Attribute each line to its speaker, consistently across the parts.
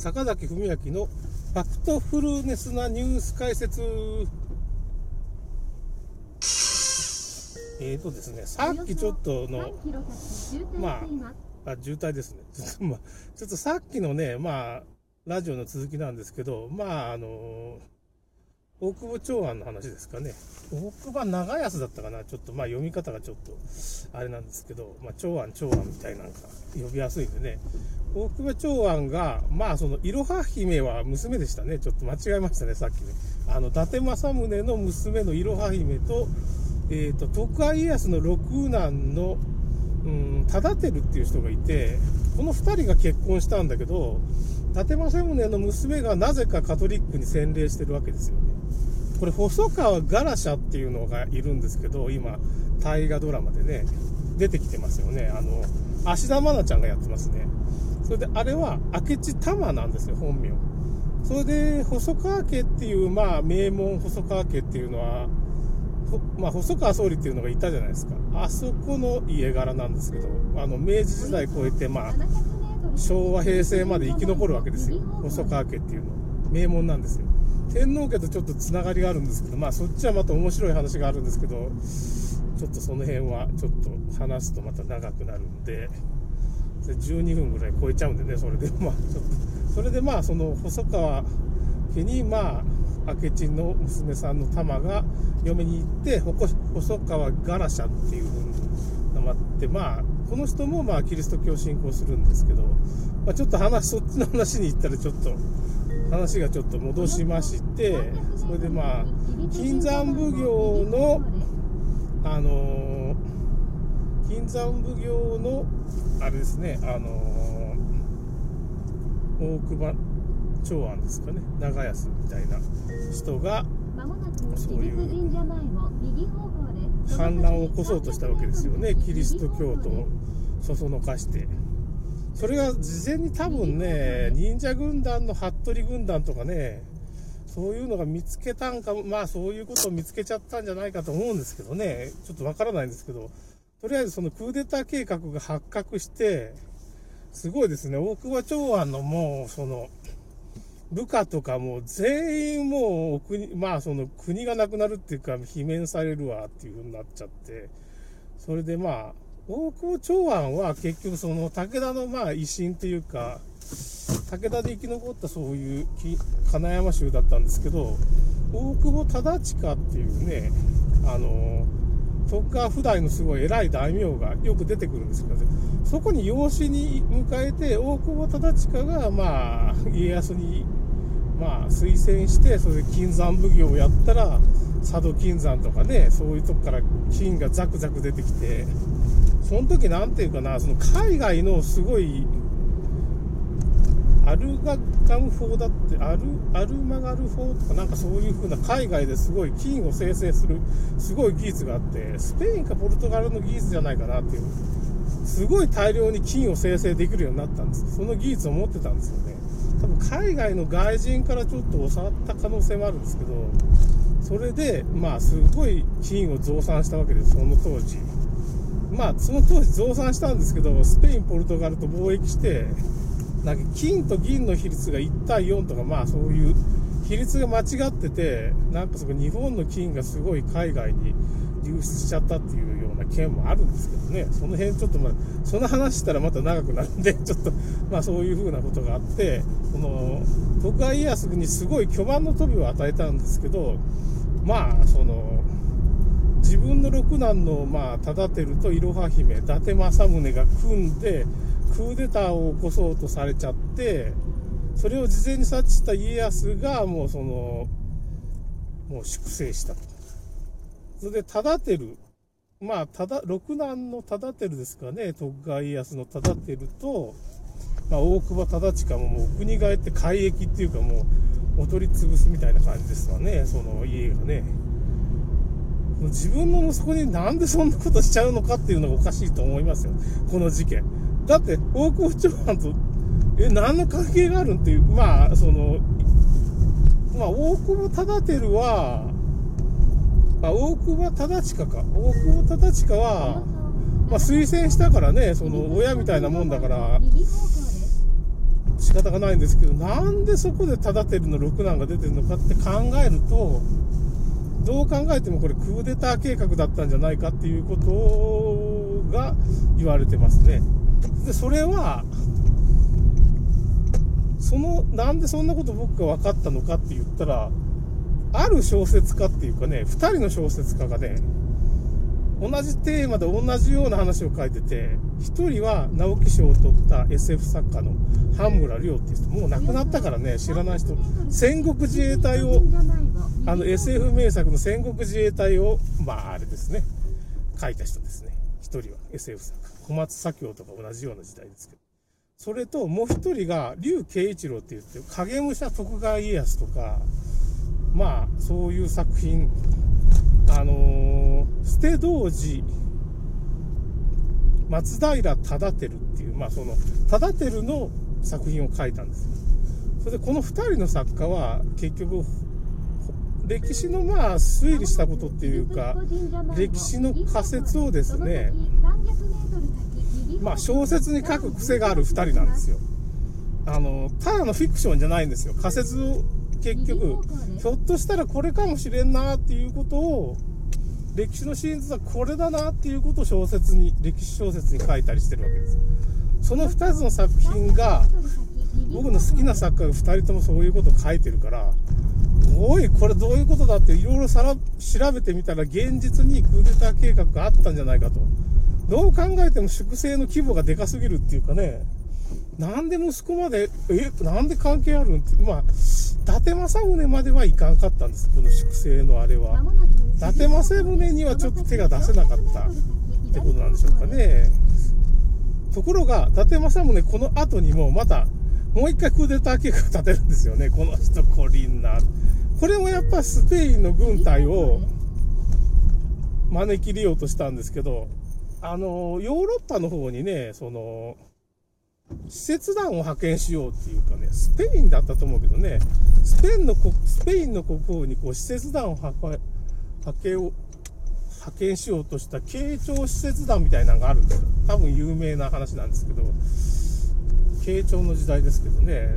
Speaker 1: 坂崎文明のファクトフルネスなニュース解説。えーとですね、さっきちょっとの、まあ、あ渋滞ですね。ちょっと、まあ、ちょっとさっきのね、まあ、ラジオの続きなんですけど、まあ、あの大久保長安の話ですかね。大久保長安だったかな。ちょっとまあ読み方がちょっとあれなんですけど、まあ長安長安みたいなんか呼びやすいんでね。大久保長安が、まあそのいろは姫は娘でしたね。ちょっと間違えましたね、さっきね。あの、伊達政宗の娘のいろは姫と、えっ、ー、と、徳川家康の六男の、うん、忠輝っていう人がいて、この2人が結婚したんだけど、伊達政宗の娘がなぜかカトリックに洗礼してるわけですよね。これ、細川ガラシャっていうのがいるんですけど、今、大河ドラマでね、出てきてますよね。あの、芦田愛菜ちゃんがやってますね。それで、あれは明智玉なんですよ、本名。それで、細川家っていう、まあ、名門細川家っていうのは、まあ、細川総理っていうのがいたじゃないですか。あそこの家柄なんですけど、あの、明治時代超えて、まあ、昭和、平成まで生き残るわけですよ。細川家っていうの。名門なんですよ。天皇家とちょっとつながりがあるんですけど、まあそっちはまた面白い話があるんですけど、ちょっとその辺はちょっと話すとまた長くなるんで、12分ぐらい超えちゃうんでね、それでまあちょっと、それでまあその細川家にまあ明智の娘さんの玉が嫁に行って細川ガラシャっていう風に名まってまあこの人もまあキリスト教を信仰するんですけど、まあ、ちょっと話そっちの話に行ったらちょっと話がちょっと戻しましてそれでまあ金山奉行のあの金山奉行のあれですねあの大久保長安ですかね長安みたいな人がそういう反乱を起こそうとしたわけですよね。キリスト教徒をそそのかして。それが事前に多分ね、忍者軍団の服部軍団とかね、そういうのが見つけたんか、まあそういうことを見つけちゃったんじゃないかと思うんですけどね、ちょっとわからないんですけど、とりあえずそのクーデター計画が発覚して、すごいですね、大久保長安のもう、その、部下とかも全員もう国、まあその国がなくなるっていうか、罷免されるわっていう風になっちゃって、それでまあ、大久保長安は結局その武田のまあ維新というか、武田で生き残ったそういう金山州だったんですけど、大久保忠親っていうね、あの、徳川不代のすごい偉い大名がよく出てくるんですけど、そこに養子に迎えて、大久保忠親が、まあ、家康に、まあ、推薦して、それで金山奉行をやったら、佐渡金山とかね、そういうとこから金がザクザク出てきて、その時なんていうかな、その海外のすごい、アルガガム法だって、アル、アルマガル法とかなんかそういう風な海外ですごい金を生成するすごい技術があって、スペインかポルトガルの技術じゃないかなっていう、すごい大量に金を生成できるようになったんです。その技術を持ってたんですよね。多分海外の外人からちょっと教わった可能性もあるんですけど、それで、まあ、すごい金を増産したわけです、その当時。まあ、その当時増産したんですけど、スペイン、ポルトガルと貿易して、なんか金と銀の比率が1対4とか、まあそういう比率が間違ってて、なんかそこ日本の金がすごい海外に流出しちゃったっていうような件もあるんですけどね、その辺ちょっとまあ、その話したらまた長くなるんで、ちょっと、まあそういう風なことがあって、この、徳川家康にすごい巨万の飛びを与えたんですけど、まあ、その、自分の六男の、まあ、忠輝といろは姫、伊達政宗が組んで、クーデターを起こそうとされちゃって、それを事前に察知した家康が、もうその、もう粛清したと。それで、忠輝、まあ、ただ、六男の忠輝ですかね、徳川家康の忠輝と、まあ、大久保忠親ももう国替えって改易っていうかもう、お取り潰すみたいな感じですわね、その家がね。自分の息子になんでそんなことしちゃうのかっていうのがおかしいと思いますよ。この事件。だって、大久保長藩と、え、何の関係があるんっていう、まあ、その、まあ、大久保忠輝は、あ、大久保忠親か。大久保忠親は、まあ、推薦したからね、その、親みたいなもんだから、仕方がないんですけど、なんでそこで忠輝の六男が出てるのかって考えると、どう考えてもこれクーデター計画だったんじゃないかっていうことが言われてますね。で、それは、その、なんでそんなこと僕が分かったのかって言ったら、ある小説家っていうかね、2人の小説家がね、同じテーマで同じような話を書いてて、1人は直木賞を取った SF 作家の半村亮っていう人、もう亡くなったからね、知らない人、戦国自衛隊を、あの SF 名作の戦国自衛隊を、まああれですね、書いた人ですね。1人は SF 作家。小松左京とか同じような時代ですけど。それともう1人が竜慶一郎って言って、影武者徳川家康とか、まあそういう作品、あのー、捨て童子、松平忠輝っていう、まあその、忠輝の作品を書いたんですよ。それでこの2人の作家は結局、歴史のまあ推理したことっていうか、歴史の仮説をですね、まあ小説に書く癖がある2人なんですよ。あの、ただのフィクションじゃないんですよ。仮説結局、ひょっとしたらこれかもしれんなっていうことを、歴史の真実はこれだなっていうことを小説に、歴史小説に書いたりしてるわけです。その2つの作品が、僕の好きな作家が2人ともそういうことを書いてるから、おい、これどういうことだっていろいろ調べてみたら現実にクーデター計画があったんじゃないかと。どう考えても粛清の規模がでかすぎるっていうかね、なんで息子まで、え、なんで関係あるんって、まあ、伊達政宗まではいかんかったんです、この粛清のあれは。伊達政宗にはちょっと手が出せなかったってことなんでしょうかね。ところが、伊達政宗この後にもまた、もう一回クーデター計画立てるんですよね、この人、コリンナ。これもやっぱスペインの軍隊を招き入れようとしたんですけど、あの、ヨーロッパの方にね、その、使節団を派遣しようっていうかね、スペインだったと思うけどね、スペインの国、スペインの国王にこう、使節団を派遣を、派遣しようとした慶長使節団みたいなのがあるんですよ。多分有名な話なんですけど、慶長の時代ですけどね、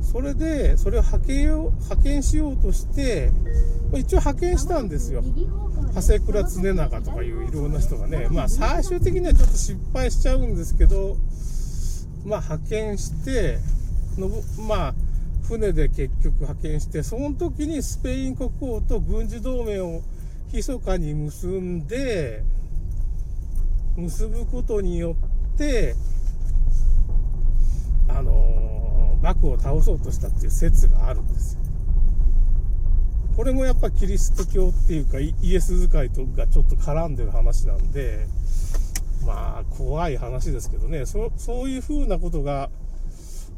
Speaker 1: それで、それを派遣を、派遣しようとして、一応派遣したんですよ。長谷倉常長とかいういろんな人がね、まあ最終的にはちょっと失敗しちゃうんですけど、まあ派遣して、のまあ船で結局派遣して、その時にスペイン国王と軍事同盟を密かに結んで、結ぶことによって、あの、幕を倒そうとしたっていう説があるんですよ。これもやっぱキリスト教っていうかイエス使いとがちょっと絡んでる話なんで、まあ怖い話ですけどね、そそういう風なことが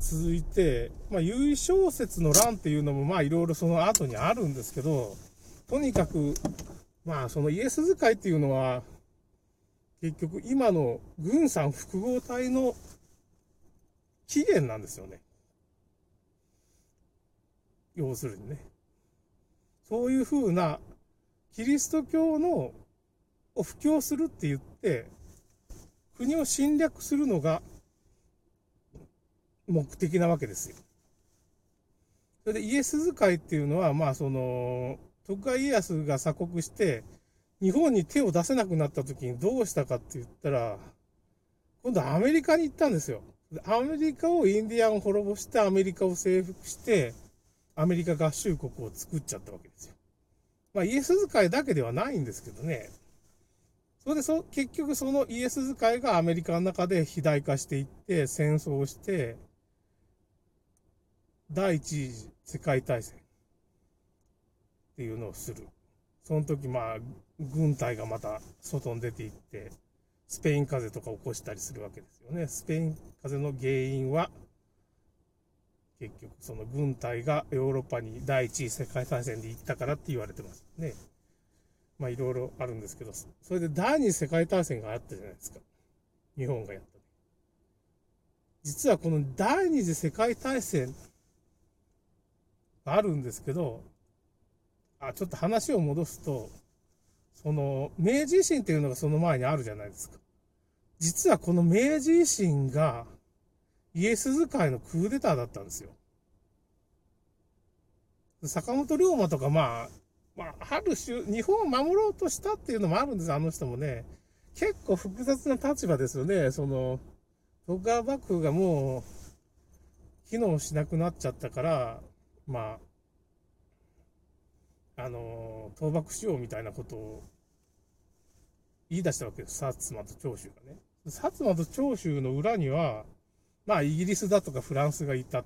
Speaker 1: 続いて、まあ優小説の乱っていうのもまあいろいろその後にあるんですけど、とにかく、まあそのイエス使いっていうのは、結局今の軍産複合体の起源なんですよね。要するにね。そういうふうなキリスト教のを布教するって言って、国を侵略するのが目的なわけですよ。それでイエス使いっていうのは、まあその、徳川家康が鎖国して、日本に手を出せなくなった時にどうしたかって言ったら、今度アメリカに行ったんですよ。アメリカをインディアンを滅ぼしてアメリカを征服して、アメリカ合衆国を作っちゃったわけですよ。まあ、イエス使いだけではないんですけどね。それでそ、結局そのイエス使いがアメリカの中で肥大化していって、戦争をして、第一次世界大戦っていうのをする。その時、まあ、軍隊がまた外に出ていって、スペイン風邪とか起こしたりするわけですよね。スペイン風邪の原因は、結局その軍隊がヨーロッパに第一次世界大戦で行ったからって言われてますね。まあいろいろあるんですけど、それで第二次世界大戦があったじゃないですか。日本がやった。実はこの第二次世界大戦あるんですけど、あ、ちょっと話を戻すと、その明治維新っていうのがその前にあるじゃないですか。実はこの明治維新がイエス使いのクーデターだったんですよ。坂本龍馬とか、まあ、まあ、ある種、日本を守ろうとしたっていうのもあるんです、あの人もね。結構複雑な立場ですよね。その、徳川幕府がもう、機能しなくなっちゃったから、まあ、あの、倒幕しようみたいなことを言い出したわけです。薩摩と長州がね。薩摩と長州の裏には、まあ、イギリスだとかフランスがいた。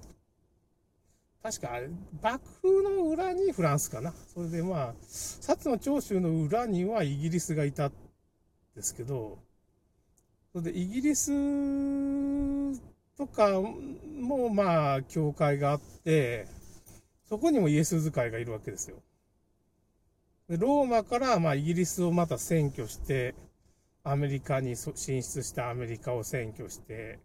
Speaker 1: 確かあれ、幕府の裏にフランスかな。それでまあ、薩摩長州の裏にはイギリスがいたんですけど、それでイギリスとかもまあ、教会があって、そこにもイエス使いがいるわけですよ。でローマからまあイギリスをまた占拠して、アメリカに進出したアメリカを占拠して、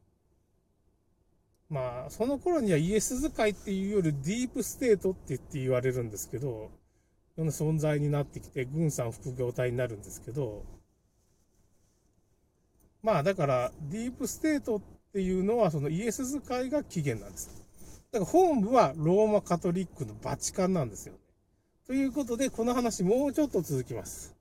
Speaker 1: まあ、その頃にはイエズス会っていうよりディープステートって言って言われるんですけど、その存在になってきて、軍産複合体になるんですけど、まあだから、ディープステートっていうのは、そのイエズス会が起源なんです。だから本部はローマカトリックのバチカンなんですよ。ということで、この話もうちょっと続きます。